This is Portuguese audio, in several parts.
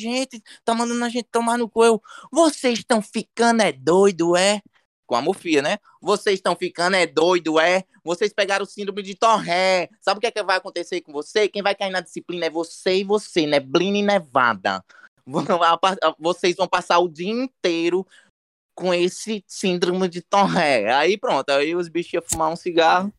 gente, tá mandando a gente tomar no cu. Eu, vocês estão ficando é doido, é? Com a Mofia, né? Vocês estão ficando é doido, é? Vocês pegaram o síndrome de Torré. Sabe o que, é que vai acontecer com você? Quem vai cair na disciplina é você e você, Neblina e Nevada. Vocês vão passar o dia inteiro com esse síndrome de Torré. Aí pronto, aí os bichos iam fumar um cigarro.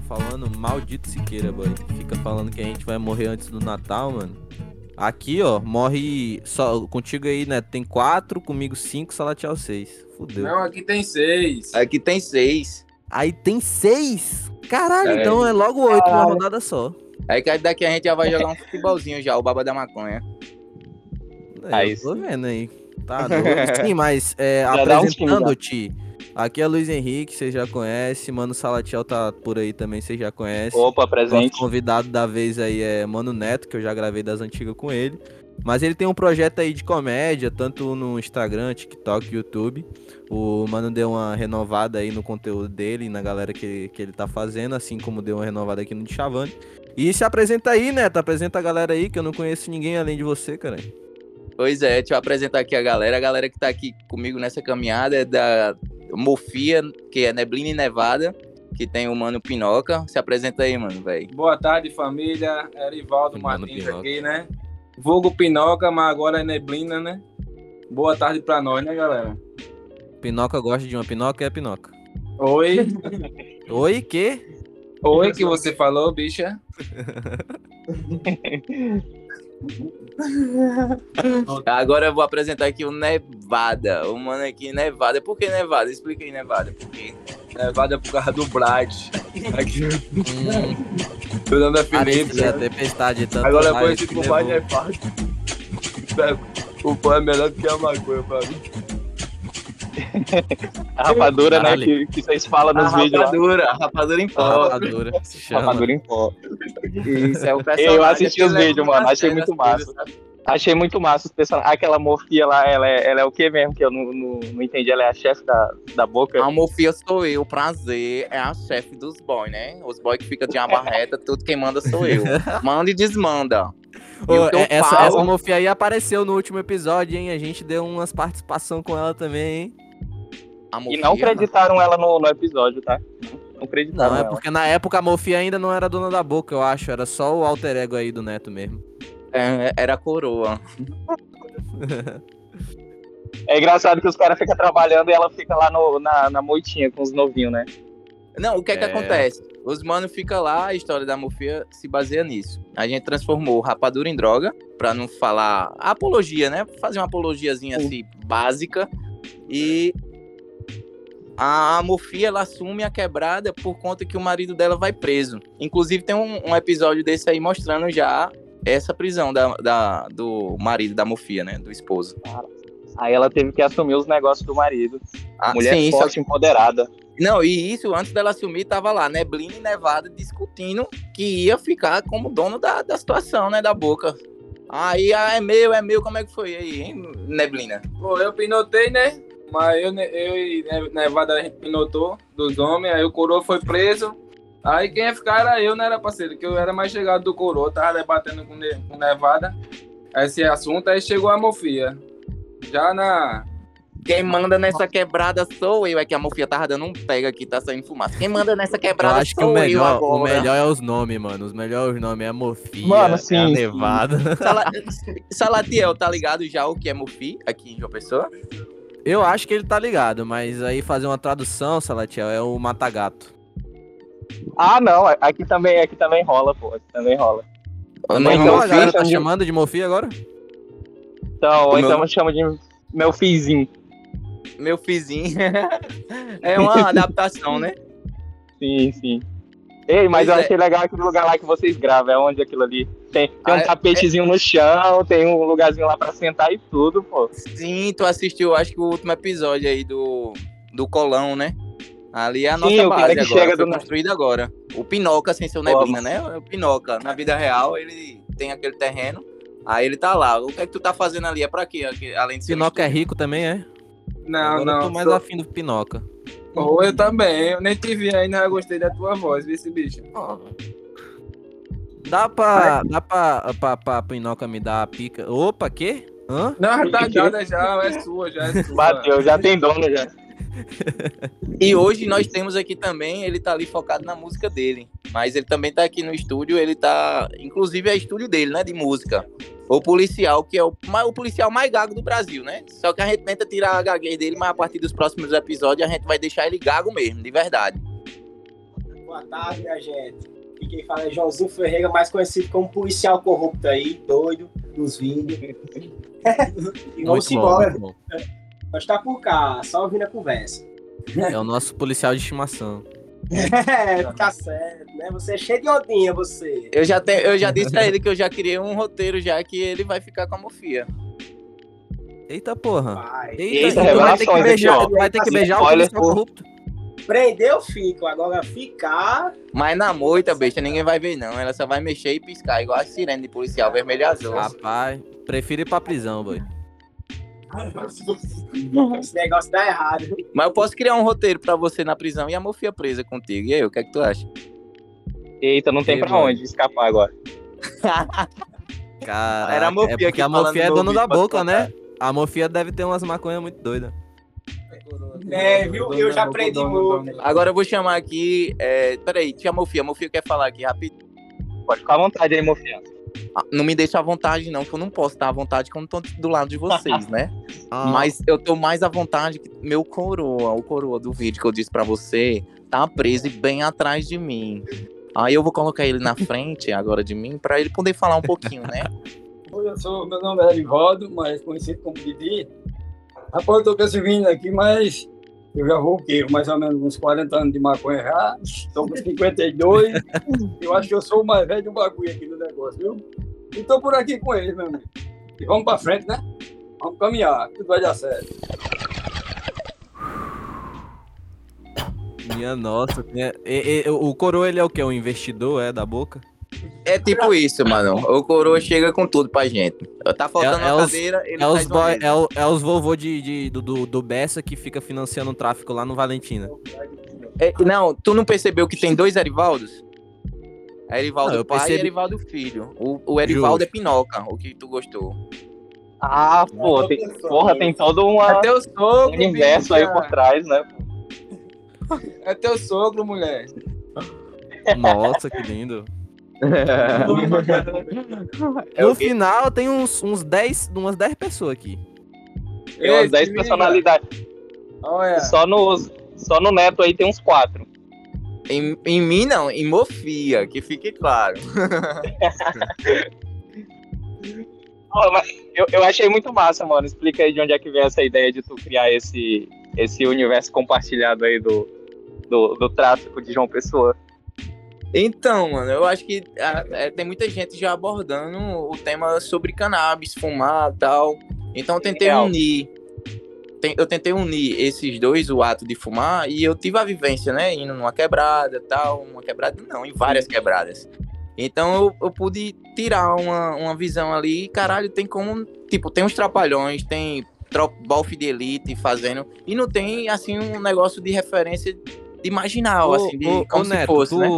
Tava falando, maldito Siqueira, boy. Fica falando que a gente vai morrer antes do Natal, mano. Aqui, ó, morre só contigo aí, né? Tem quatro, comigo cinco, Salatiel seis. Fudeu. Não, aqui tem seis. Aqui tem seis. Aí tem seis? Caralho, é. então é logo oito uma rodada só. Aí daqui a gente já vai jogar um futebolzinho já, o baba da maconha. É, aí, tô vendo aí. Tá, Sim, mas é, apresentando-te Aqui é Luiz Henrique, você já conhece. Mano Salatiel tá por aí também, você já conhece. Opa, presente. O convidado da vez aí é Mano Neto, que eu já gravei das antigas com ele. Mas ele tem um projeto aí de comédia, tanto no Instagram, TikTok, YouTube. O Mano deu uma renovada aí no conteúdo dele, na galera que, que ele tá fazendo, assim como deu uma renovada aqui no Chavane. E se apresenta aí, Neto. Apresenta a galera aí, que eu não conheço ninguém além de você, cara. Pois é, deixa eu apresentar aqui a galera. A galera que tá aqui comigo nessa caminhada é da Mofia, que é Neblina e Nevada, que tem o Mano Pinoca. Se apresenta aí, mano, velho. Boa tarde, família. Erivaldo mano Martins Pinoca. aqui, né? Vulgo Pinoca, mas agora é Neblina, né? Boa tarde pra nós, né, galera? Pinoca gosta de uma pinoca, é pinoca. Oi. Oi, que? Oi, que você falou, bicha? Agora eu vou apresentar aqui o Nevada. O mano aqui, Nevada. Por que Nevada? Explica aí, Nevada. Por quê? Nevada é por causa do Brad. Aqui. Meu nome é Felipe. Né? tempestade tanto Agora eu conhecido por mais Nevada. O pão é melhor do que a maconha pra mim. A rapadura, né? Que, que vocês falam nos a vídeos. Rapadura, lá. rapadura em pó. Rapadura. rapadura em pó. Isso é o Eu assisti os vídeos, mano. Achei muito massa. Achei muito massa os personagens. Aquela morfia lá, ela é, ela é o que mesmo? Que eu não, não, não, entendi. Ela é a chefe da, da boca? A morfia sou eu, prazer. É a chefe dos boys, né? Os boys que ficam de abarreta, tudo quem manda sou eu. Manda e desmanda. Ô, é, essa, falo... essa morfia aí apareceu no último episódio, hein? A gente deu umas participação com ela também, hein? E não acreditaram ela no, no episódio, tá? Não acreditaram. Não, é ela. porque na época a Mofia ainda não era dona da boca, eu acho. Era só o alter ego aí do Neto mesmo. É, era a coroa. é engraçado que os caras ficam trabalhando e ela fica lá no, na, na moitinha com os novinhos, né? Não, o que é, que acontece? Os mano fica lá, a história da Mofia se baseia nisso. A gente transformou rapadura em droga, pra não falar apologia, né? Fazer uma apologiazinha assim, básica. E a Mofia ela assume a quebrada por conta que o marido dela vai preso. Inclusive tem um, um episódio desse aí mostrando já essa prisão da, da, do marido da Mofia, né? Do esposo. Aí ela teve que assumir os negócios do marido. Ah, Mulher sim, forte, isso... empoderada. Não, e isso, antes dela assumir, tava lá, Neblina e Nevada discutindo que ia ficar como dono da, da situação, né? Da boca. Aí, ah, é meu, é meu, como é que foi aí, hein, Neblina? Pô, eu pinotei, né? Mas eu, eu e Nevada a gente pinotou dos homens, aí o coroa foi preso. Aí quem ia ficar era eu, não era parceiro, que eu era mais chegado do coroa, tava debatendo com, com Nevada esse assunto, aí chegou a Mofia. Já na. Quem manda nessa quebrada sou eu. É que a Mofia tava dando um pega aqui, tá saindo fumaça. Quem manda nessa quebrada eu acho que o melhor, O melhor é os nomes, mano. Os melhores nomes é a Mofia, mano, sim, é a Nevada. Sala... Salatiel, tá ligado já o que é Mofi aqui em João Pessoa? Eu acho que ele tá ligado, mas aí fazer uma tradução, Salatiel, é o Matagato. Ah, não, aqui também, aqui também rola, pô, aqui também rola. Não, então, a galera tá de... chamando de Mofi agora? Então, ou então meu... chama de meu fizinho. Meu fizinho. é uma adaptação, né? Sim, sim. Ei, mas pois eu é. achei legal aquele lugar lá que vocês gravam. É onde aquilo ali? Tem, tem um ah, é- tapetezinho é... no chão, tem um lugarzinho lá pra sentar e tudo, pô. Sim, tu assistiu, acho que o último episódio aí do, do Colão, né? Ali é a Sim, nossa o cara base que agora, chega foi do- construída agora. O Pinoca sem ser o Pô, Neblina, né? O Pinoca, na vida real, ele tem aquele terreno, aí ele tá lá. O que é que tu tá fazendo ali? É pra quê? Além de ser... Pinoca é rico também, é? Não, Agora eu não. tô mais sou- afim do Pinoca. Pô, eu também. Eu nem te vi ainda, eu gostei da tua voz, viu esse bicho? Dá pra. Dá pra, pra, pra Pinoca me dar a pica. Opa, quê? Hã? Não, já tá dada já, é sua, já é sua. Bateu, já tem dono já. E hoje nós temos aqui também, ele tá ali focado na música dele. Mas ele também tá aqui no estúdio, ele tá. Inclusive é estúdio dele, né? De música. O policial, que é o, o policial mais gago do Brasil, né? Só que a gente tenta tirar a gaguez dele, mas a partir dos próximos episódios a gente vai deixar ele gago mesmo, de verdade. Boa tarde, minha gente. E quem fala é Joãozinho Ferreira, mais conhecido como policial corrupto aí, doido, nos vídeos. e vamos embora. bom. Nós tá por cá, só ouvindo a conversa. É o nosso policial de estimação. É, tá certo, né? Você é cheio de odinha, você. Eu já, te, eu já disse a ele que eu já criei um roteiro já que ele vai ficar com a Mofia. Eita porra. Vai. Eita, Eita, tu vai ter que beijar, aqui, vai ter que beijar o policial pô. Corrupto. Prendeu, fico. Agora ficar. Mas na moita, besta, ninguém vai ver não. Ela só vai mexer e piscar, igual a sirene de policial, vermelho e azul. Rapaz, prefiro ir pra prisão, boy. Esse negócio dá errado. Mas eu posso criar um roteiro pra você na prisão e a Mofia presa contigo. E aí, o que é que tu acha? Eita, não tem Que pra bom. onde escapar agora. Cara, Era a Mofia é porque que a Mofia é no dona ouvido da boca, né? A Mofia deve ter umas maconhas muito doidas. É, viu? Eu já aprendi muito. Agora eu vou chamar aqui. É... Peraí, tia Mofia. Mofia quer falar aqui rapidinho. Pode ficar à vontade aí, Mofia. Ah, Não me deixa à vontade, não, que eu não posso estar à vontade quando tô do lado de vocês, né? Ah, Mas eu tô mais à vontade que meu coroa, o coroa do vídeo que eu disse pra você, tá preso e bem atrás de mim. Aí eu vou colocar ele na frente agora de mim pra ele poder falar um pouquinho, né? Oi, eu sou, meu nome é Erivaldo, mas conhecido como Didi. Rapaz, eu tô com aqui, mas eu já vou o quê? Mais ou menos uns 40 anos de maconha já. Tô com 52. eu acho que eu sou o mais velho do bagulho aqui do negócio, viu? E tô por aqui com ele, meu amigo. E vamos pra frente, né? Vamos caminhar, tudo vai dar certo. Minha nossa. e- o coroa, ele é o quê? Um investidor, é, da boca? É tipo isso, mano. O coroa chega com tudo pra gente. Tá faltando É- é uma os- cadeira, ele É os, boy, é, o- é os vovô de, de- do, do, do Bessa que fica financiando o tráfico lá no Valentina. É, não, tu não percebeu que tem dois Erivaldos? É Erivaldo Não, eu pai e percebi. Erivaldo filho. O, o Erivaldo Justo. é Pinoca, o que tu gostou. Ah, pô, tem, porra, tem todo uma- É teu um sogro, universo aí por trás, né? É teu sogro, mulher. Nossa, que lindo. É no final tem uns, uns 10, umas 10 pessoas aqui. Tem umas Ei, 10 se liga. personalidades. Olha, Só, no, só no Neto aí tem uns 4. Em, em mim, não, em Mofia, que fique claro. Eu, eu achei muito massa, mano. Explica aí de onde é que vem essa ideia de tu criar esse, esse universo compartilhado aí do, do, do tráfico de João Pessoa. Então, mano, eu acho que é, tem muita gente já abordando o tema sobre cannabis, fumar e tal. Então eu tentei unir. tem- eu tentei unir esses dois, o ato de fumar, e eu tive a vivência, né? Indo numa quebrada e tal. Uma quebrada, não, em várias quebradas. Então eu, eu pude tirar uma, uma visão ali, caralho, tem como. Tipo, tem uns trapalhões, tem Balf de Elite fazendo. E não tem, assim, um negócio de referência Ô, assim, de, ô, como ô, se Neto, fosse, tu, né?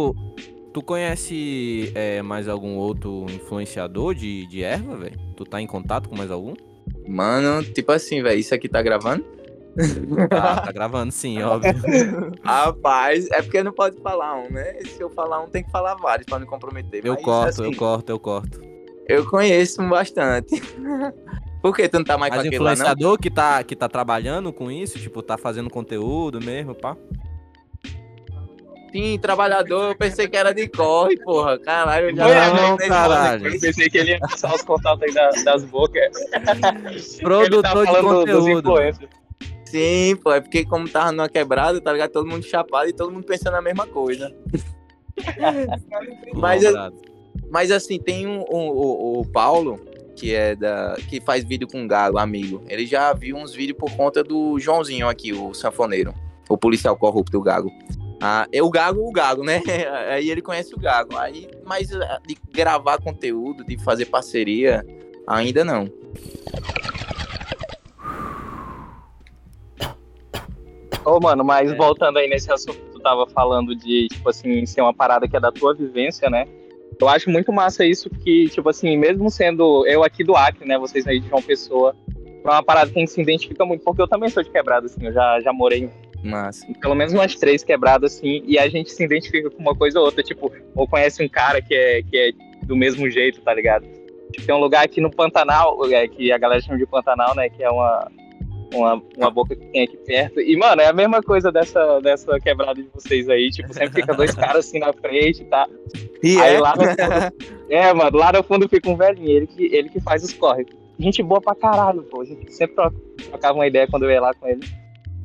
tu conhece é, mais algum outro influenciador de, de erva, velho? Tu tá em contato com mais algum? Mano, tipo assim, velho, isso aqui tá gravando? Tá, tá gravando sim, óbvio. Rapaz, é porque não pode falar um, né? Se eu falar um, tem que falar vários pra não comprometer. Eu corto, assim, eu corto, eu corto. Eu conheço bastante. Por que tu não tá mais Mas com aquele lá, influenciador que tá, que tá trabalhando com isso, tipo, tá fazendo conteúdo mesmo, pá. Sim, trabalhador, eu pensei que era de corre, porra. Caralho, eu já Não, tava não, nesse caralho. Eu pensei que ele ia passar os contatos aí da- das bocas. Produtor tá de conteúdo. Sim, pô, é porque como tava numa quebrada, tá ligado? Todo mundo chapado e todo mundo pensando a mesma coisa. Mas. Mas assim, tem um, um- o, o Paulo, que é da. que faz vídeo com o Galo, amigo. Ele já viu uns vídeos por conta do Joãozinho aqui, o sanfoneiro. O policial corrupto, o Gago. Ah, é o Gago, o Gago, né? Aí ele conhece o Gago. Aí, mas ah, de gravar conteúdo, de fazer parceria, ainda não. Ô, mano, mas É. voltando aí nesse assunto que tu tava falando de, tipo assim, ser uma parada que é da tua vivência, né? Eu acho muito massa isso que, tipo assim, mesmo sendo eu aqui do Acre, né? Vocês aí de João Pessoa, é uma parada que a gente se identifica muito, porque eu também sou de quebrada, assim, eu já, já morei Mas, pelo menos umas três quebradas, assim, e a gente se identifica com uma coisa ou outra, tipo, ou conhece um cara que é, que é do mesmo jeito, tá ligado? Tipo, tem um lugar aqui no Pantanal, é, que a galera chama de Pantanal, né? Que é uma, uma, uma boca que tem aqui perto. E, mano, é a mesma coisa dessa, dessa quebrada de vocês aí. Tipo, sempre fica dois caras assim na frente, tá? e Aí é, lá no fundo. É, mano, lá no fundo fica um velhinho, ele que, ele que faz os corre. Gente boa pra caralho, pô. A gente sempre tro- trocava uma ideia quando eu ia lá com ele.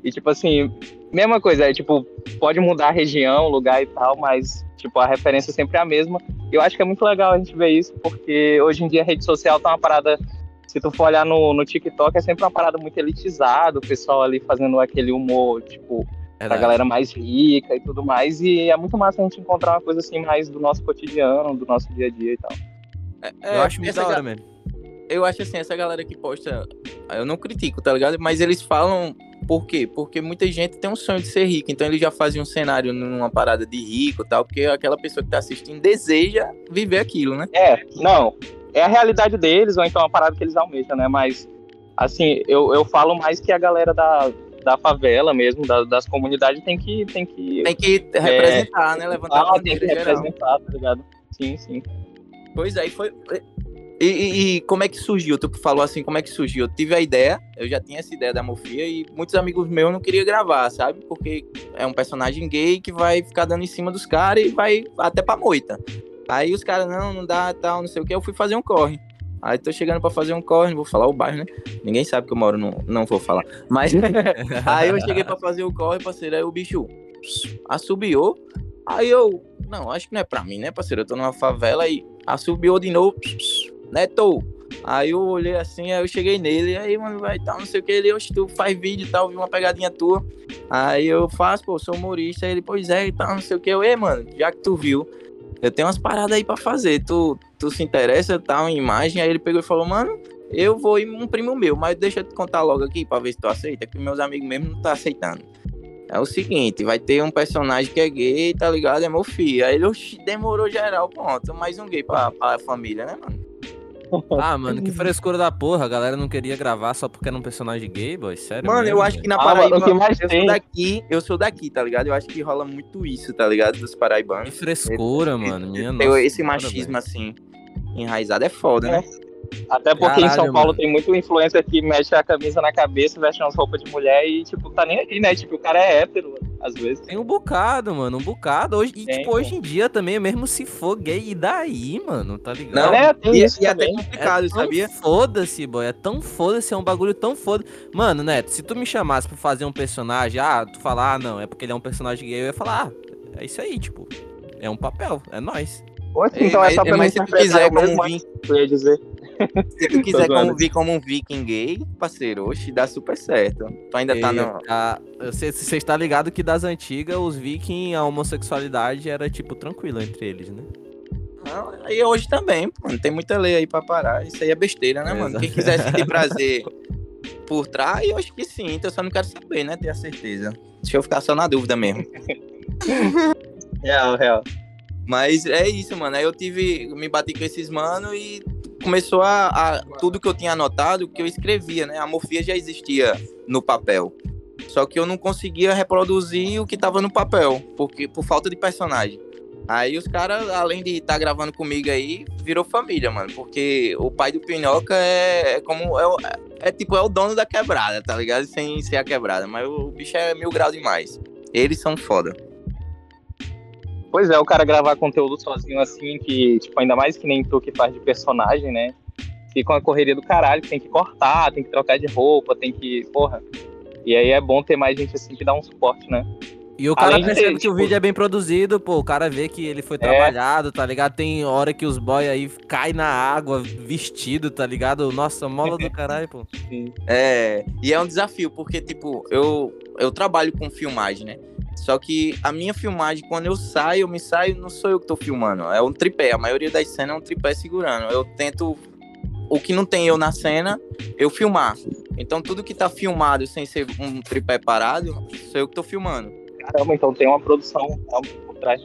E, tipo assim, mesma coisa, é tipo, pode mudar a região, lugar e tal, mas, tipo, a referência sempre é a mesma. E eu acho que é muito legal a gente ver isso, porque hoje em dia a rede social tá uma parada. Se tu for olhar no, no TikTok, é sempre uma parada muito elitizada, o pessoal ali fazendo aquele humor, tipo, da galera mais rica e tudo mais. E é muito massa a gente encontrar uma coisa assim mais do nosso cotidiano, do nosso dia a dia e tal. é, Eu acho muito essa da hora mesmo. eu acho assim, essa galera que posta, eu não critico, tá ligado? Mas eles falam por quê? Porque muita gente tem um sonho de ser rico, então eles já fazem um cenário numa parada de rico e tal, porque aquela pessoa que tá assistindo deseja viver aquilo, né? É, não. É a realidade deles, ou então a parada que eles almejam, né? Mas, assim, eu, eu falo mais que a galera da, da favela mesmo, da- das comunidades, tem que. Tem que, Tem que representar, né? Levantar a ah, tem bandeira que geral. representar, tá ligado? Sim, sim. Pois aí foi. E, e- como é que surgiu? Tu falou assim, como é que surgiu? Eu tive a ideia, eu já tinha essa ideia da Mofia e muitos amigos meus não queriam gravar, sabe? Porque é um personagem gay que vai ficar dando em cima dos caras e vai até pra moita. Aí os caras, não, não dá, tal, não sei o que, eu fui fazer um corre. Aí tô chegando pra fazer um corre, não vou falar o bairro, né? Ninguém sabe que eu moro, no, não vou falar. Mas aí eu cheguei pra fazer o corre, parceiro, aí o bicho assobiou. Aí eu, não, acho que não é pra mim, né, parceiro? Eu tô numa favela e assobiou de novo, neto. Aí eu olhei assim, aí eu cheguei nele, aí, mano, vai tal, não sei o que. Ele, oxe, tu faz vídeo e tal, vi uma pegadinha tua. Aí eu faço, pô, sou humorista. Aí ele, pois é, e tal, não sei o que. Eu, ei, mano, já que tu viu, eu tenho umas paradas aí pra fazer. Tu, tu se interessa, tal, em imagem? Aí ele pegou e falou, mano, eu vou ir um primo meu, mas deixa eu te contar logo aqui pra ver se tu aceita, que meus amigos mesmo não tá aceitando. É o seguinte, vai ter um personagem que é gay, tá ligado? É meu filho. Aí ele, oxi, demorou geral, pronto. Mais um gay pra, pra família, né, mano? Ah, mano, que frescura da porra. A galera não queria gravar só porque era um personagem gay, boy. Sério Mano, mesmo, eu acho que na Ah, Paraíba, mano, o que mais eu tem- sou daqui, eu sou daqui, tá ligado? Eu acho que rola muito isso, tá ligado? Dos Que paraibanos. frescura, mano. Minha Tem nossa esse machismo velho. assim, enraizado, é foda, né? Até porque em Caralho, São Paulo mano. tem muito influencer que mexe a camisa na cabeça, veste umas roupas de mulher e, tipo, tá nem aí, né? Tipo, o cara é hétero, às vezes. Tem um bocado, mano, um bocado. Hoje, e, Tem, tipo, hoje em dia também, mesmo se for gay, e daí, mano, tá ligado? Não, É, tem e, isso e até também. complicado, é sabia? Foda-se, boy. É tão foda-se, é um bagulho tão foda. Mano, Neto, se tu me chamasse pra fazer um personagem, ah, tu falar, ah, não, é porque ele é um personagem gay, eu ia falar, ah, é isso aí, tipo. É um papel, é nóis. Poxa, Ei, então mas- é só pra mas mim se tu quiser eu mesmo, como vir- eu ia dizer. Se tu quiser como, vir como um viking gay, parceiro, oxe, dá super certo. Tu ainda tá no... Você você está ligado que das antigas, os vikings, a homossexualidade era, tipo, tranquila entre eles, né? Não, E hoje também, mano, tem muita lei aí pra parar. Isso aí é besteira, né, mano? Quem quiser sentir prazer por trás, eu acho que sim. Então eu só não quero saber, né? Ter a certeza. Deixa eu ficar só na dúvida mesmo. Real, real. Mas é isso, mano. Aí eu tive. Me bati com esses mano e começou a, a- Tudo que eu tinha anotado, que eu escrevia, né? A morfia já existia no papel. Só que eu não conseguia reproduzir o que tava no papel, porque por falta de personagem. Aí os caras, além de estar gravando comigo aí, virou família, mano. Porque o pai do Pinhoca é, é como. É, é tipo, é o dono da quebrada, tá ligado? Sem ser a quebrada. Mas o bicho é mil graus demais. Eles são foda. Pois é, o cara gravar conteúdo sozinho assim, que, tipo, ainda mais que nem tu que faz de personagem, né? Fica uma correria do caralho, que tem que cortar, tem que trocar de roupa, tem que. Porra. E aí é bom ter mais gente assim que dá um suporte, né? E o cara Além percebe ter, que o tipo- vídeo é bem produzido, pô, o cara vê que ele foi trabalhado, tá ligado? Tem hora que os boy aí cai na água vestido, tá ligado? Nossa, mola do caralho, pô. É, e é um desafio, porque, tipo, eu, eu trabalho com filmagem, né? Só que a minha filmagem, quando eu saio, eu me saio, não sou eu que tô filmando, é um tripé. A maioria das cenas é um tripé segurando. Eu tento. O que não tem eu na cena, eu filmar. Então tudo que tá filmado sem ser um tripé parado, sou eu que tô filmando. Caramba, então tem uma produção realmente por trás.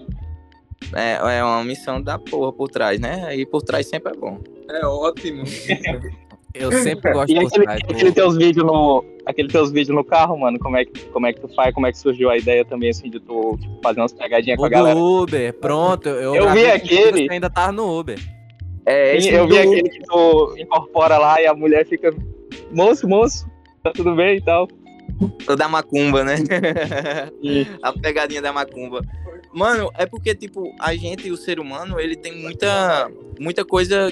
É, é uma missão da porra por trás, né? E por trás sempre é bom. É ótimo. Eu sempre gosto E por aquele, trás, aquele pô. teus vídeos no. Aquele teus vídeos no carro, mano, como é, que, como é que tu faz? Como é que surgiu a ideia também, assim, de tu tipo, fazer umas pegadinhas com O a galera? do Uber, pronto. Eu, Eu vi com aquele. ainda tava no Uber. É, Sim, eu vi do- aquele que tu incorpora lá e a mulher fica. Moço, moço, tá tudo bem e tal. O da macumba, né? A pegadinha da macumba. Mano, é porque, tipo, a gente, o ser humano, ele tem muita, muita coisa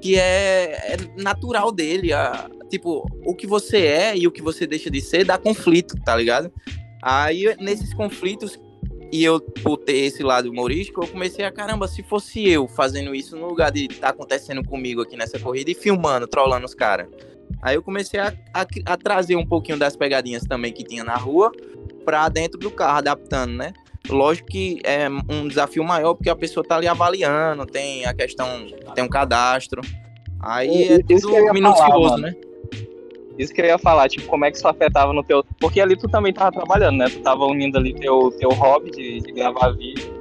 que é, é natural dele. a- tipo, o que você é e o que você deixa de ser dá conflito, tá ligado? Aí, nesses conflitos, e eu, por ter esse lado humorístico, eu comecei a, caramba, se fosse eu fazendo isso no lugar de estar acontecendo comigo aqui nessa corrida e filmando, trollando os caras. Aí eu comecei a, a, a trazer um pouquinho das pegadinhas também que tinha na rua pra dentro do carro, adaptando, né? Lógico que é um desafio maior porque a pessoa tá ali avaliando, tem a questão, tem um cadastro. Aí é Isso que eu tudo minucioso, né? Isso que eu ia falar, tipo, como é que isso afetava no teu. Porque ali tu também tava trabalhando, né? Tu tava unindo ali teu, teu hobby de, de gravar vídeo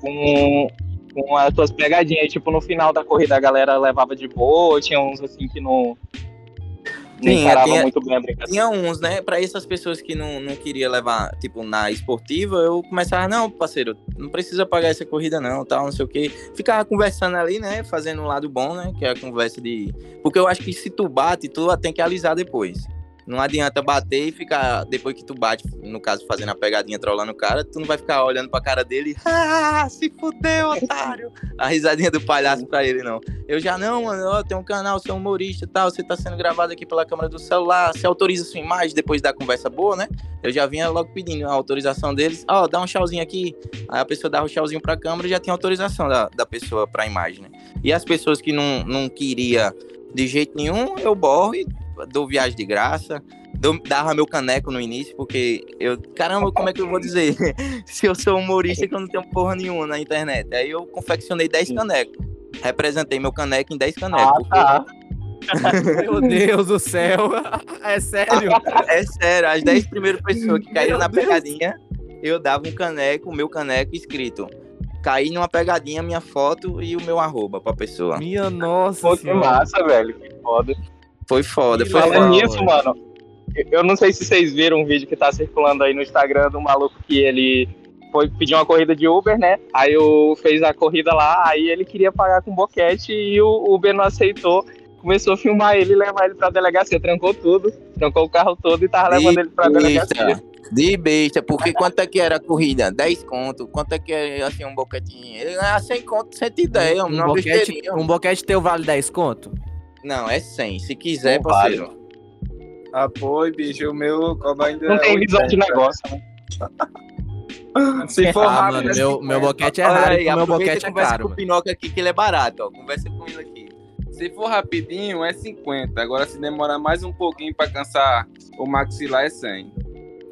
com, com as tuas pegadinhas. E, tipo, no final da corrida a galera levava de boa, tinha uns assim que não. Não Sim, encarava tinha- muito bem a brincadeira. Tinha uns, né? Pra essas pessoas que não, não queria levar, tipo, na esportiva, eu começava, não, parceiro, não precisa pagar essa corrida, não, tal, não sei o quê. Ficava conversando ali, né? Fazendo um lado bom, né? Que é a conversa de. Porque eu acho que se tu bate, tu tem que alisar depois. Não adianta bater e ficar, depois que tu bate, no caso, fazendo a pegadinha, trollando o cara, tu não vai ficar olhando pra cara dele, ah, se fudeu, otário. A risadinha do palhaço pra ele, não. Eu já, não, mano, ó, tem um canal, sou humorista e tal, você tá sendo gravado aqui pela câmera do celular, você autoriza sua imagem depois da conversa boa, né? Eu já vinha logo pedindo a autorização deles, ó, dá um tchauzinho aqui. Aí a pessoa dava o tchauzinho pra câmera e já tinha autorização da, da pessoa pra imagem, né? E as pessoas que não, não queria de jeito nenhum, eu borro e dou viagem de graça. Dou, dava meu caneco no início, porque eu. Caramba, como é que eu vou dizer? Se eu sou humorista que eu não tenho porra nenhuma na internet. Aí eu confeccionei 10 canecos. Representei meu caneco em 10 canecos. Ah, porque- tá. Meu Deus do céu. É sério? É sério, as 10 primeiras pessoas que caíram Meu na Deus. pegadinha, eu dava um caneco, o meu caneco escrito. Caí numa pegadinha, minha foto e o meu arroba pra pessoa. Minha nossa Pô, que massa, velho. Que foda. Foi foda, foi. Falando foda. nisso, mano, eu não sei se vocês viram um vídeo que tá circulando aí no Instagram do maluco que ele foi pedir uma corrida de Uber, né? Aí o fez a corrida lá, aí ele queria pagar com boquete e o Uber não aceitou. Começou a filmar ele e levar ele pra delegacia. Trancou tudo, trancou o carro todo e tava levando ele pra delegacia. De besta, porque quanto é que era a corrida? 10 conto. Quanto é que era assim um boquetinho? Ele ganhava 100 conto, 110, Um uma boquete, besteirinha. um boquete teu vale 10 conto? Não, é 100. Se quiser, vale. parceiro. Apoio, bicho, o meu cobra ainda Não é tem visão de 80. negócio, né? Se for Ah, rápido, mano, é meu, 50. meu boquete é raro, aí, o meu boquete é conversa caro, com o. Pinoca aqui, que ele é barato, ó. Conversa com ele aqui. Se for rapidinho, é 50. Agora, se demorar mais um pouquinho pra cansar o maxilar, é 100.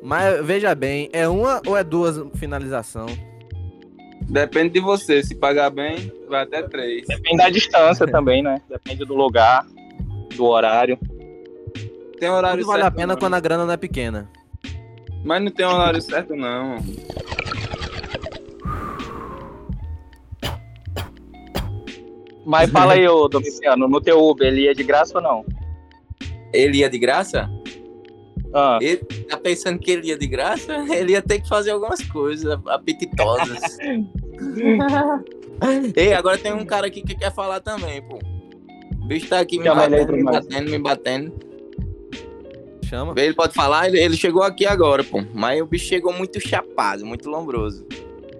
Mas veja bem, é uma ou é duas finalização? Depende de você. Se pagar bem, vai até 3. Depende da distância também, né? Depende do lugar, do horário. Tem horário Tudo vale a pena não. quando a grana não é pequena. Mas não tem horário certo, não. Mas fala aí, ô Domiciano, no teu Uber, ele ia de graça ou não? Ele ia de graça? Ah, Ele tá pensando que ele ia de graça? Ele ia ter que fazer algumas coisas apetitosas. Ei, agora tem um cara aqui que quer falar também, pô. O bicho tá aqui me Chama batendo, me batendo, me batendo. Chama. Ele pode falar, ele, ele chegou aqui agora, pô. Mas o bicho chegou muito chapado, muito lombroso.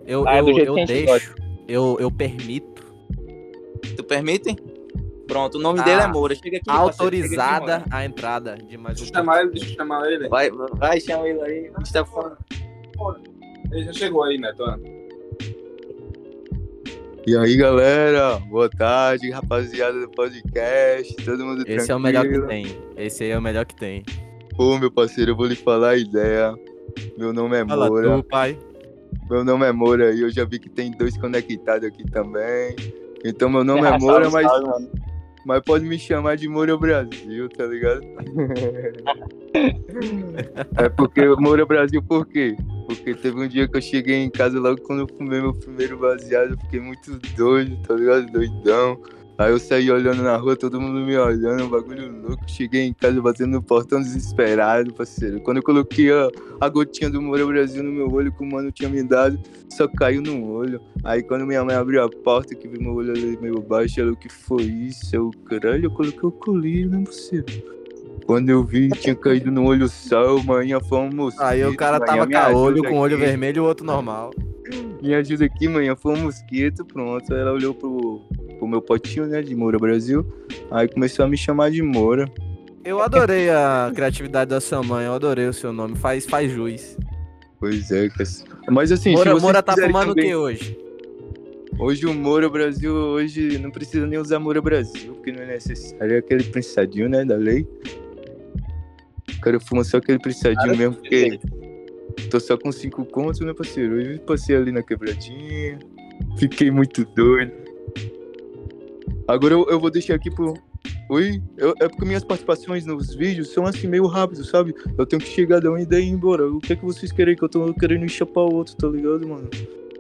Eu, Ah, é eu, eu deixo, eu, eu permito. Tu permite? Pronto, o nome Ah, dele é Moura. Chega aqui. aqui, Autorizada Moura. a entrada de mais um. Deixa eu chamar ele, deixa eu chamar ele. vai, vai, chama ele aí. O bicho tá falando. Ele já chegou aí, Neto. E aí, galera? Boa tarde, rapaziada do podcast. Todo mundo Esse é o melhor que tem. Esse aí é o melhor que tem. Pô, meu parceiro, eu vou lhe falar a ideia. Meu nome é Fala Moura. tu, pai. Meu nome é Moura e eu já vi que tem dois conectados aqui também. Então meu nome é Salve, Moura, mas, salve. Mas pode me chamar de Moura Brasil, tá ligado? é porque Moura Brasil por quê? Porque teve um dia que eu cheguei em casa logo quando eu fumei meu primeiro baseado, eu fiquei muito doido, tá ligado? Doidão. Aí eu saí olhando na rua, todo mundo me olhando, um bagulho louco. Cheguei em casa batendo no portão desesperado, parceiro. Quando eu coloquei a, a gotinha do Moura Brasil no meu olho que o mano tinha me dado, só caiu no olho. Aí quando minha mãe abriu a porta, que viu meu olho ali meio baixo, ela, o que foi isso? Eu, caralho, eu coloquei o colírio, né, parceiro? Quando eu vi, tinha caído no olho só, manhã foi um mosquito. Aí o cara manhã, tava com olho, com o olho vermelho e o outro normal. Me ajuda aqui, manhã foi um mosquito, pronto. Aí ela olhou pro, pro meu potinho, né, de Moura Brasil. Aí começou a me chamar de Moura. Eu adorei a criatividade da sua mãe, eu adorei o seu nome. Faz, faz jus. Pois é. Mas assim, Moura, Moura tá fumando o que hoje? Hoje o Moura Brasil, hoje não precisa nem usar Moura Brasil, porque não é necessário. É aquele prensadinho, né, da lei. O cara fuma só aquele prensadinho mesmo, porque tô só com cinco contos, né, parceiro? Hoje passei ali na quebradinha, fiquei muito doido. Agora eu, eu vou deixar aqui pro... Oi? Eu- é porque minhas participações nos vídeos são assim meio rápido, sabe? Eu tenho que chegar da uma ideia e ir embora. O que é que vocês querem? Que eu tô querendo enxapar o outro, tá ligado, mano?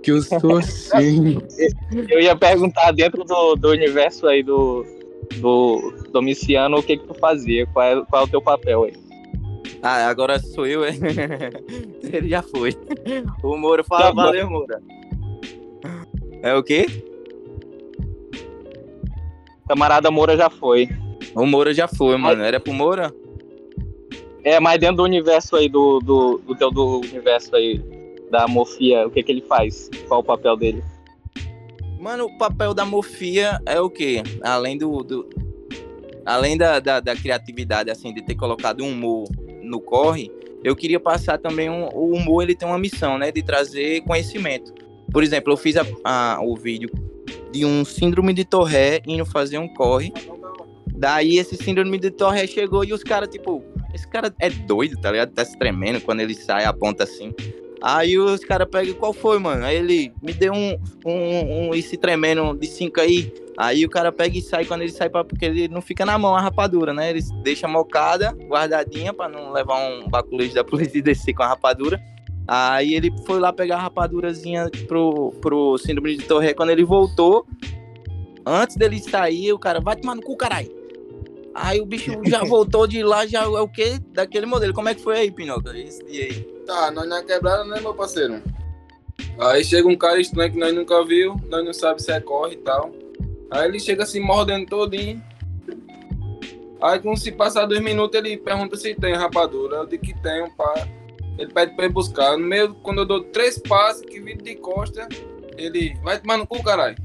Que eu sou assim. Eu ia perguntar dentro do, do universo aí do, do Domiciano o que que tu fazia, qual é, qual é o teu papel aí. Ah, agora sou eu, é? Ele já foi. O Moura fala, foi. valeu, Moura. É o quê? Camarada Moura já foi. O Moura já foi, mano. Era pro Moura? É, mas dentro do universo aí, do, do, do teu do universo aí, da Mofia, o que que ele faz? Qual o papel dele? Mano, o papel da Mofia é o quê? Além do. do- além da, da, da criatividade, assim, de ter colocado um humor no corre, eu queria passar também um. O humor ele tem uma missão, né? De trazer conhecimento. Por exemplo, eu fiz a, a- o vídeo de um síndrome de Torré indo fazer um corre. Daí esse síndrome de Torré chegou e os caras, tipo, esse cara é doido, tá ligado? Tá se tremendo quando ele sai, aponta assim. Aí os caras pegam, qual foi, mano? Aí ele me deu um, um, um esse tremendo de cinco aí. Aí o cara pega e sai, quando ele sai, pra, porque ele não fica na mão a rapadura, né? Ele deixa mocada, guardadinha, pra não levar um baculejo da polícia e descer com a rapadura. Aí ele foi lá pegar a rapadurazinha pro, pro síndrome de Torre. Quando ele voltou, antes dele sair, o cara, vai tomar no cu, caralho. Aí o bicho já voltou de lá, já é o quê? Daquele modelo. Como é que foi aí, Pinoca? Esse dia aí? Tá, nós na quebrada, né, meu parceiro? Aí chega um cara estranho que nós nunca viu, nós não sabe se é corre e tal. Aí ele chega assim mordendo todinho. Aí quando se passar dois minutos, ele pergunta se tem rapadura. Eu digo que tem, pá. Ele pede pra ir buscar. No meio, quando eu dou três passos, que viro de costa, ele vai tomar no cu, caralho.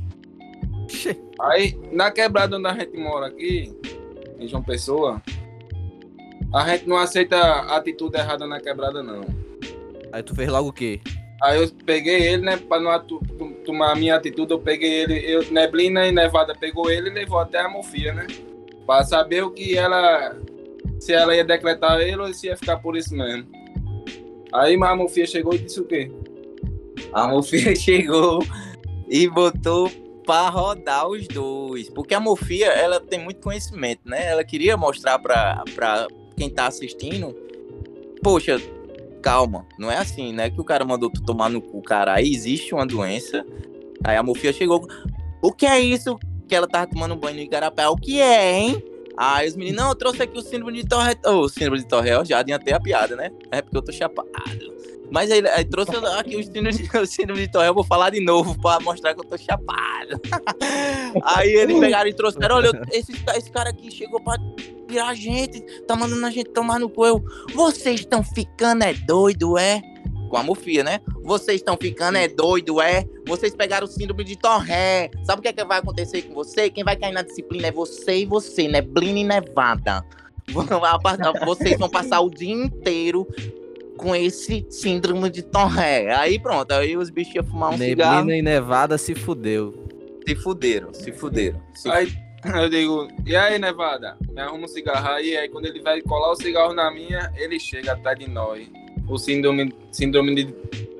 Aí, na quebrada onde a gente mora aqui, em João Pessoa, a gente não aceita atitude errada na quebrada, não. Aí tu fez logo o quê? Aí eu peguei ele, né, pra não tomar a minha atitude, eu peguei ele, eu, Neblina e Nevada pegou ele e levou até a Mofia, né? Pra saber o que ela. Se ela ia decretar ele ou se ia ficar por isso mesmo. Aí a Mofia chegou e disse o quê? A Mofia chegou e botou pra rodar os dois. Porque a Mofia, ela tem muito conhecimento, né? Ela queria mostrar pra quem tá assistindo. Poxa, calma, não é assim, né? Que o cara mandou tu tomar no cu, cara. Aí existe uma doença. Aí a Mofia chegou. O que é isso? Que ela tava tomando banho no Igarapé. O que é, hein? Aí os meninos, não, eu trouxe aqui o síndrome de Torre. Ô, síndrome de Torre, ó, já adiantei a piada, né? É porque eu tô chapado. Mas aí, aí trouxe aqui o síndrome, de, o síndrome de Torre, eu vou falar de novo pra mostrar que eu tô chapado. aí eles pegaram e trouxeram, olha, esse, esse cara aqui chegou pra tirar a gente, tá mandando a gente tomar no cu. Eu, vocês estão ficando é doido, é? Com a mofia, né? Vocês estão ficando é doido, é? Vocês pegaram o síndrome de Torré. Sabe o que, é que vai acontecer com você? Quem vai cair na disciplina é você e você, Neblina e Nevada. Vocês vão passar o dia inteiro com esse síndrome de Torré. Aí pronto, aí os bichos iam fumar um cigarro. Neblina e Nevada se fudeu. Se fuderam, se fuderam. Se Aí eu digo, e aí, Nevada? Me arruma um cigarro aí. Aí quando ele vai colar o cigarro na minha, ele chega atrás de nós. O síndrome, síndrome de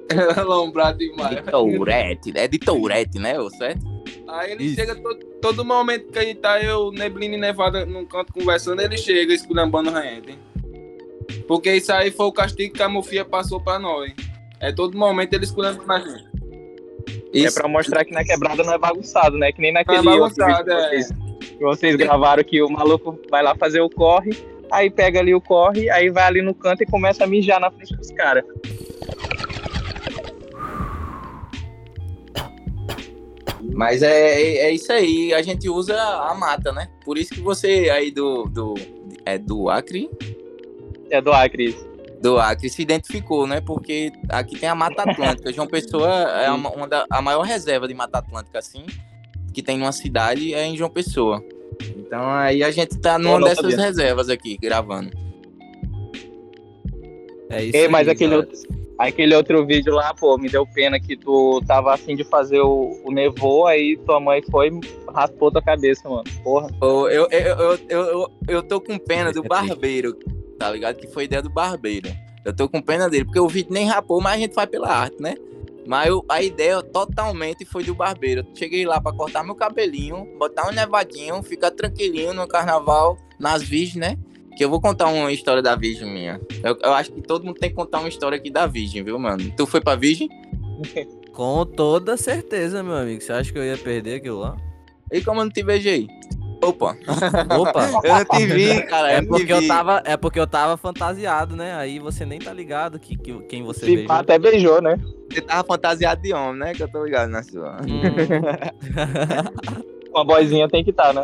alombrado demais. De Tourette, é de Tourette, né, certo? Aí ele Isso. chega todo, todo momento que a gente tá, eu, Neblina e Nevada num canto conversando, ele chega esculhambando gente. Porque isso aí foi o castigo que a Mofia passou pra nós. É todo momento ele esculhambando a gente. É pra mostrar que na quebrada não é bagunçado, né? Que nem naquele Não é bagunçado, que é. vocês, vocês gravaram que o maluco vai lá fazer o corre, aí pega ali o corre, aí vai ali no canto e começa a mijar na frente dos caras. Mas é, é, é isso aí, a gente usa a mata, né? Por isso que você aí do, do, é do Acre, É do Acre. do Acre se identificou, né? Porque aqui tem a Mata Atlântica. João Pessoa é uma, uma da, a maior reserva de Mata Atlântica, assim, que tem numa cidade, é em João Pessoa. Então aí a gente tá numa dessas sabia. reservas aqui, gravando. É isso Ei, mas aí, aquele outro, aquele outro vídeo lá, pô, me deu pena que tu tava afim de fazer o, o nevô, aí tua mãe foi e raspou tua cabeça, mano. Porra. Ô, Eu, eu, eu, eu, eu, tô com pena do barbeiro, tá ligado? Que foi ideia do barbeiro. Eu tô com pena dele, porque o vídeo nem rapou, mas a gente faz pela arte, né? Mas eu- a ideia totalmente foi do barbeiro. Eu cheguei lá pra cortar meu cabelinho, botar um nevadinho, ficar tranquilinho no carnaval, nas virgens, né? Que eu vou contar uma história da virgem minha. Eu, eu acho que todo mundo tem que contar uma história aqui da virgem, viu, mano? Tu foi pra virgem? Com toda certeza, meu amigo. Você acha que eu ia perder aquilo lá? E como eu não te beijei? Opa, Opa! eu não te vi, cara. É eu não te porque eu tava, é porque eu tava fantasiado, né? Aí você nem tá ligado que, que quem você Se beijou. até beijou, né? Você tava fantasiado de homem, né? Que eu tô ligado na sua. Hum, Uma boizinha tem que estar, né?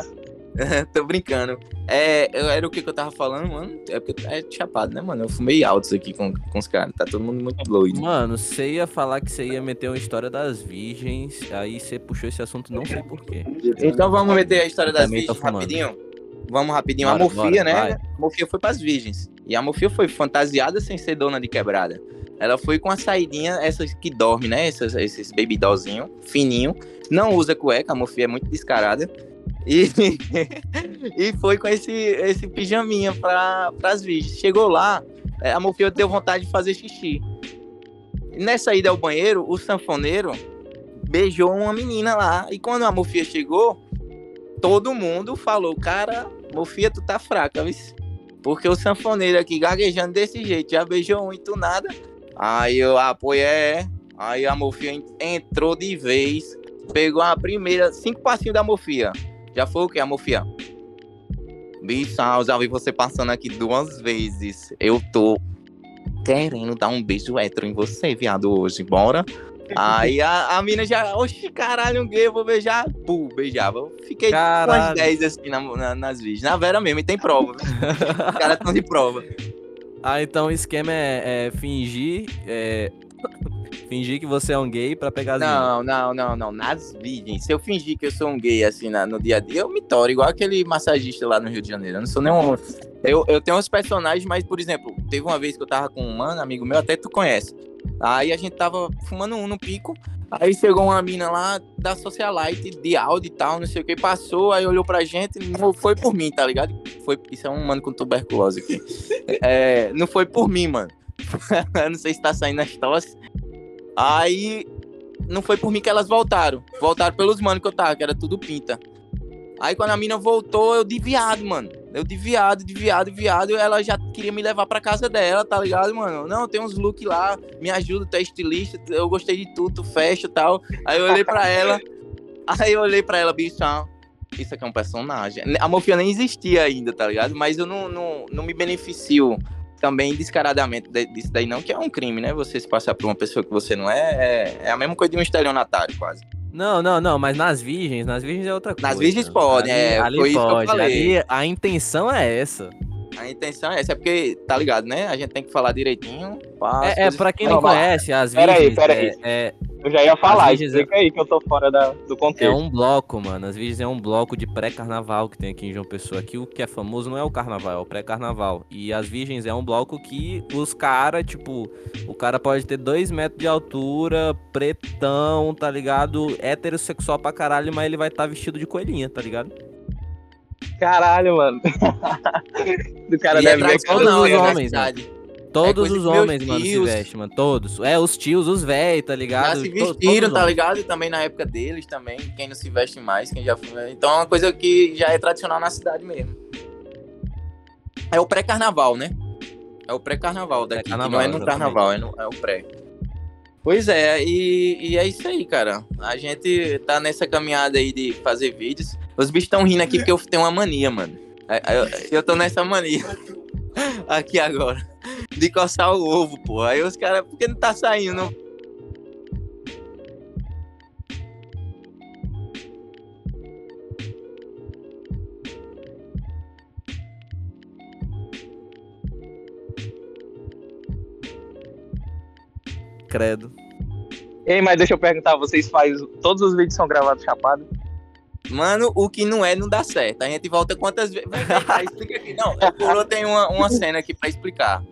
tô brincando. É, eu- era o que que eu tava falando, mano? É porque é chapado, né, mano? Eu fumei altos aqui com, com os caras. Tá todo mundo muito doido. Mano, você ia falar que você ia meter uma história das virgens, aí você puxou esse assunto, não sei porquê. Então vamos meter a história das virgens rapidinho. Vamos rapidinho. Bora, a Mofia, bora, né? vai. A Mofia foi pras virgens. E a Mofia foi fantasiada sem ser dona de quebrada. Ela foi com a saidinha, essas que dorme, né? Essas, esses baby dollzinho, fininho. Não usa cueca, a Mofia é muito descarada. E, e foi com esse, esse pijaminha pra, pras virgens. Chegou lá, é, a Mofia deu vontade de fazer xixi. Nessa ida ao banheiro, o sanfoneiro beijou uma menina lá. E quando a Mofia chegou, todo mundo falou, cara, Mofia, tu tá fraca, viu? Porque o sanfoneiro aqui gaguejando desse jeito, já beijou um e tu nada. Aí eu apoiei, é. Aí a Mofia en- entrou de vez, pegou a primeira, cinco passinhos da Mofia. Já foi o que, a Mofia? Bicho, eu já vi você passando aqui duas vezes. Eu tô querendo dar um beijo hétero em você, viado, hoje. Bora? Aí a, a mina já, oxe, caralho, um gay, eu vou beijar. Pum, beijava. Eu fiquei com umas Caralho. 10 assim na- na- nas vídeos. Na Vera mesmo, e tem prova. Os caras estão de prova. Ah, então o esquema é, é fingir. é, fingir que você é um gay pra pegar as. Não, não, não, não. Nas virgens. Se eu fingir que eu sou um gay assim na- no dia a dia, eu me toro, igual aquele massagista lá no Rio de Janeiro. Eu não sou nenhum. Eu, eu tenho uns personagens, mas, por exemplo, teve uma vez que eu tava com um mano, amigo meu, até tu conhece. Aí a gente tava fumando um no pico. Aí chegou uma mina lá da Socialite, de áudio e tal, não sei o que, passou, aí olhou pra gente, não foi por mim, tá ligado? Foi, isso é um mano com tuberculose aqui. É, não foi por mim, mano. Não sei se tá saindo as tosse. Aí não foi por mim que elas voltaram. Voltaram pelos manos que eu tava, que era tudo pinta. Aí quando a mina voltou, eu de viado, mano. Eu de viado, de viado, de viado. Ela já queria me levar pra casa dela, tá ligado, mano? Não, tem uns look lá, me ajuda, tu é estilista, eu gostei de tudo, tu fecha e tal. Aí eu olhei pra ela, aí eu olhei pra ela, bichão. Isso aqui é um personagem. A Mofia nem existia ainda, tá ligado? Mas eu não, não, não me beneficio também descaradamente de- disso daí, não, que é um crime, né? Você se passar por uma pessoa que você não é, é, é a mesma coisa de um estelionatário, quase. Não, não, não, mas nas virgens, nas virgens é outra coisa. Nas virgens podem, é, ali foi isso que eu pode. falei. Ali a intenção é essa. A intenção é essa, é porque, tá ligado, né? A gente tem que falar direitinho. pá, É, é pra quem Não, não conhece, as virgens pera é, aí. é- Eu já ia falar, explica aí que eu tô fora da, do É contexto. um bloco, mano. As Virgens é um bloco de pré-carnaval que tem aqui em João Pessoa. Aqui o que é famoso não é o carnaval, é o pré-carnaval. E as Virgens é um bloco que os caras, tipo, o cara pode ter dois metros de altura, pretão, tá ligado? Heterossexual pra caralho, mas ele vai estar vestido de coelhinha, tá ligado? Caralho, mano. do cara E é deve ver os aí na homens, cidade. Todos coisa os homens, mano, se tios- vestem, mano. Todos. É, os tios, os velhos, tá ligado? Já se vestiram, tá ligado? E também na época deles também, quem não se veste mais, quem já foi. Então é uma coisa que já é tradicional na cidade mesmo. É o pré-carnaval, né? É o pré-carnaval daqui, que não é no carnaval, é, no- é o pré. Pois é, e, e é isso aí, cara. A gente tá nessa caminhada aí de fazer vídeos. Os bichos estão rindo aqui porque eu tenho uma mania, mano. É, Eu, eu tô nessa mania. Aqui agora. De coçar o ovo, pô. Aí os caras, por que não tá saindo? Não? Credo. Ei, mas deixa eu perguntar, vocês fazem. Todos os vídeos são gravados chapado? Mano, o que não é, não dá certo. A gente volta quantas vezes. Explica aqui. Não, o Coroa tem uma, uma cena aqui pra explicar.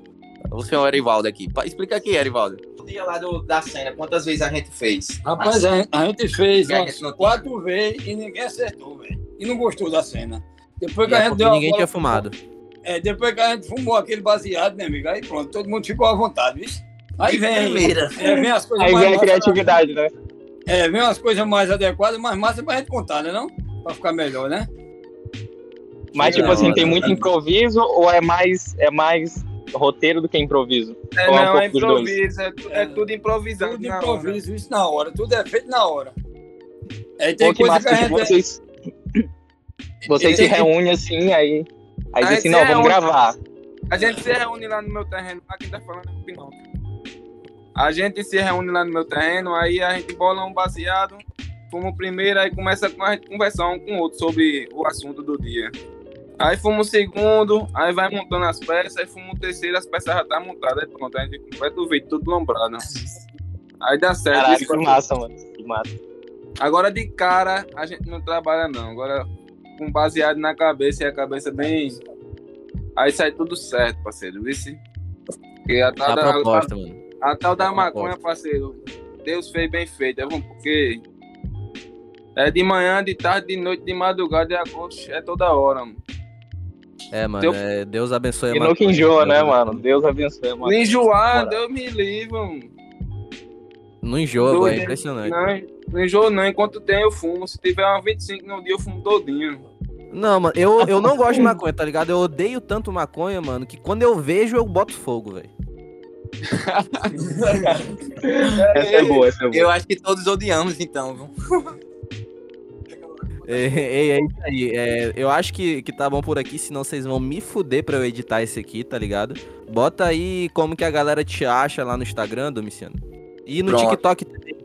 O senhor Erivaldo aqui. Explica aqui, Erivaldo. O dia lá do, da cena, quantas vezes a gente fez? Rapaz, a, a gente fez a gente quatro vezes e ninguém acertou, velho. E não gostou da cena. Depois E que a é gente porque deu ninguém bola- tinha fumado. É, depois que a gente fumou aquele baseado, meu amigo, aí pronto, todo mundo ficou à vontade, viu? Aí vem, Primeira. é, vem as coisas Aí mais vem a criatividade, né? É, vem umas coisas mais adequadas, mais massa pra gente contar, né não? Pra ficar melhor, né? Mas, tipo assim, tem muito né? improviso ou é mais, é mais roteiro do que improviso? É, Ou é um não, é dos dois? improviso, é, é tudo improvisado. Tudo na hora. improviso, isso na hora, tudo é feito na hora. Aí Pô, tem que coisa que a gente. vocês, vocês se que- reúnem assim, aí, aí diz assim, não, vamos gravar. A gente se reúne lá no meu terreno, lá quem tá falando é o Pinóquio. A gente se reúne lá no meu terreno, aí a gente bola um baseado, fuma o primeiro, aí começa com a gente conversar um com o outro sobre o assunto do dia. Aí fuma o segundo, aí vai montando as peças, aí fuma o terceiro, as peças já tá montadas, aí pronto, a gente completa o vídeo tudo lombrado. Aí dá certo. Caralho, isso que massa, mano. Que massa. Agora de cara a gente não trabalha não. Agora com baseado na cabeça e a cabeça bem. Aí sai tudo certo, parceiro. Vice? Porque a tal, A da, proposta, mano. a, a tal da maconha, parceiro, Deus fez bem feito, é bom, porque é de manhã, de tarde, de noite, de madrugada, é, agosto, é toda hora, mano. É, mano, Deu- é, Deus abençoe a E nunca enjoa, né, Deus mano? Deus abençoe, mano. Nem enjoar. Deus me livre, mano. Não enjoa, é impressionante. Não, não enjoo não, enquanto tem eu fumo. Se tiver uma 25 no dia, eu fumo todinho. Não, mano, eu, eu não gosto de maconha, tá ligado? Eu odeio tanto maconha, mano, que quando eu vejo, eu boto fogo, velho. Essa é boa, essa é boa. Eu acho que todos odiamos, então, viu? É, é, isso aí. É, eu acho que, que tá bom por aqui, senão vocês vão me fuder pra eu editar esse aqui, tá ligado? Bota aí como que a galera te acha lá no Instagram, Domiciano. E no Pronto. TikTok também.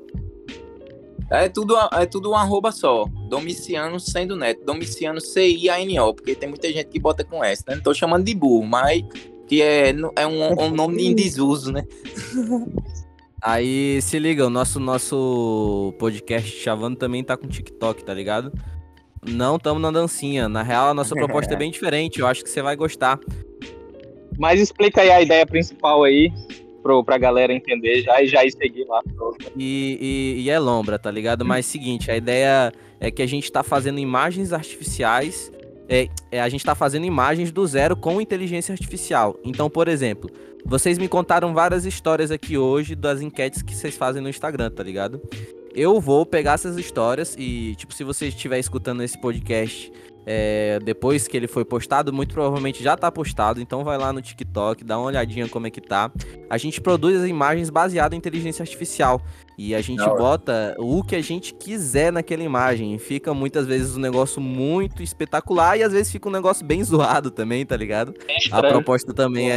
É tudo, é tudo um arroba só. Domiciano sendo neto. Domiciano C-I-A-N-O. Porque tem muita gente que bota com S, né? Não tô chamando de burro, mas que é, é um, um nome em desuso, né? Aí se liga, o nosso, nosso podcast Chavando também tá com TikTok, tá ligado? Não tamo na dancinha. Na real, a nossa proposta é bem diferente. Eu acho que você vai gostar. Mas explica aí a ideia principal aí, pro, pra galera entender já e já ir seguir lá. E, e- e é lombra, tá ligado? Mas seguinte, a ideia é que a gente tá fazendo imagens artificiais. É, é, a gente tá fazendo imagens do zero com inteligência artificial. Então, por exemplo, vocês me contaram várias histórias aqui hoje das enquetes que vocês fazem no Instagram, tá ligado? Eu vou pegar essas histórias e, tipo, se você estiver escutando esse podcast é, depois que ele foi postado, muito provavelmente já tá postado. Então vai lá no TikTok, dá uma olhadinha como é que tá. A gente produz as imagens baseadas em inteligência artificial. E a gente bota o que a gente quiser naquela imagem. E Fica muitas vezes um negócio muito espetacular e às vezes fica um negócio bem zoado também, tá ligado? A Estranho. proposta também é,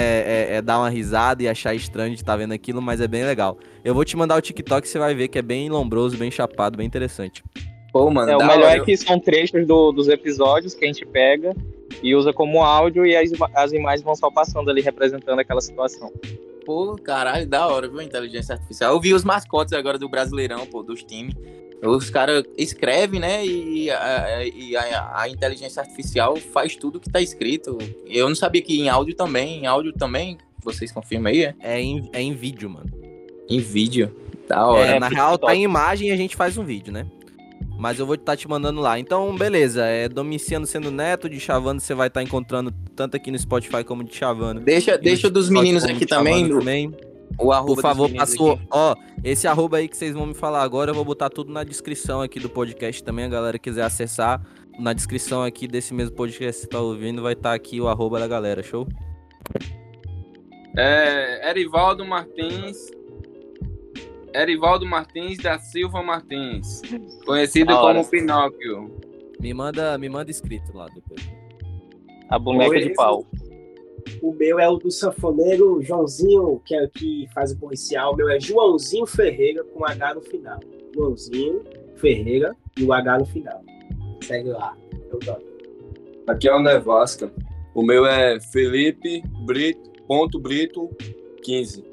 é- é dar uma risada e achar estranho de estar vendo aquilo, mas é bem legal. Eu vou te mandar o TikTok, você vai ver que é bem lombroso, bem chapado, bem interessante. Pô, mano, É, o melhor hora. é que são trechos do- dos episódios que a gente pega e usa como áudio e as, as imagens vão só passando ali representando aquela situação. Pô, caralho, da hora, viu? Inteligência artificial. Eu vi os mascotes agora do Brasileirão, pô, dos times. Os caras escrevem, né? E, a, e a, a inteligência artificial faz tudo que tá escrito. Eu não sabia que em áudio também, em áudio também, vocês confirmam aí, é? É em, é em vídeo, mano. Em vídeo. Da hora. É, na real, tá TikTok. em imagem e a gente faz um vídeo, né? Mas eu vou estar te mandando lá. Então, beleza. É Domiciano sendo neto, de Chavando você vai estar encontrando tanto aqui no Spotify como de Chavando. Deixa, deixa dos meninos aqui também, também. o arroba Por favor, passou. aqui. Ó, esse arroba aí que vocês vão me falar agora, eu vou botar tudo na descrição aqui do podcast também. A galera quiser acessar. Na descrição aqui desse mesmo podcast que você tá ouvindo, vai estar aqui o arroba da galera, show? É, Erivaldo Martins. Erivaldo Martins da Silva Martins. Conhecido hora. como Pinóquio. Me manda, me manda escrito lá depois. A boneca de Oi. pau. O meu é o do sanfoneiro Joãozinho, que é o que faz o policial. O meu é Joãozinho Ferreira com H no final. Joãozinho Ferreira e o H no final. Segue lá. Eu toco. Aqui é o Nevasca. O meu é Felipe Brito, ponto Brito 15.